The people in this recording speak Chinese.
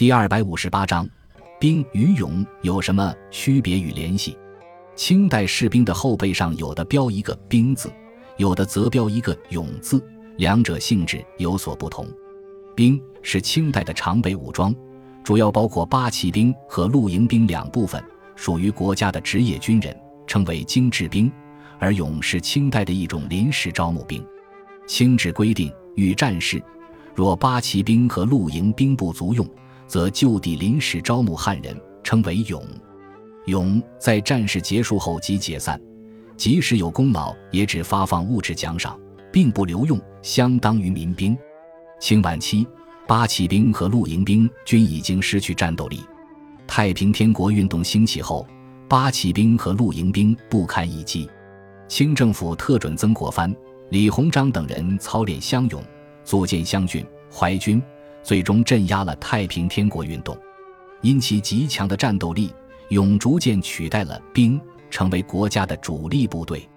第二百五十八章，兵与勇有什么区别与联系？清代士兵的后背上有的标一个“兵”字，有的则标一个“勇”字，两者性质有所不同。兵是清代的常备武装，主要包括八旗兵和露营兵两部分，属于国家的职业军人，称为精制兵；而勇是清代的一种临时招募兵。清制规定，遇战事，若八旗兵和露营兵不足用。则就地临时招募汉人，称为勇。勇在战事结束后即解散，即使有功劳，也只发放物质奖赏，并不留用，相当于民兵。清晚期，八旗兵和露营兵均已经失去战斗力。太平天国运动兴起后，八旗兵和露营兵不堪一击。清政府特准曾国藩、李鸿章等人操练乡勇，组建湘军、淮军。最终镇压了太平天国运动，因其极强的战斗力，勇逐渐取代了兵，成为国家的主力部队。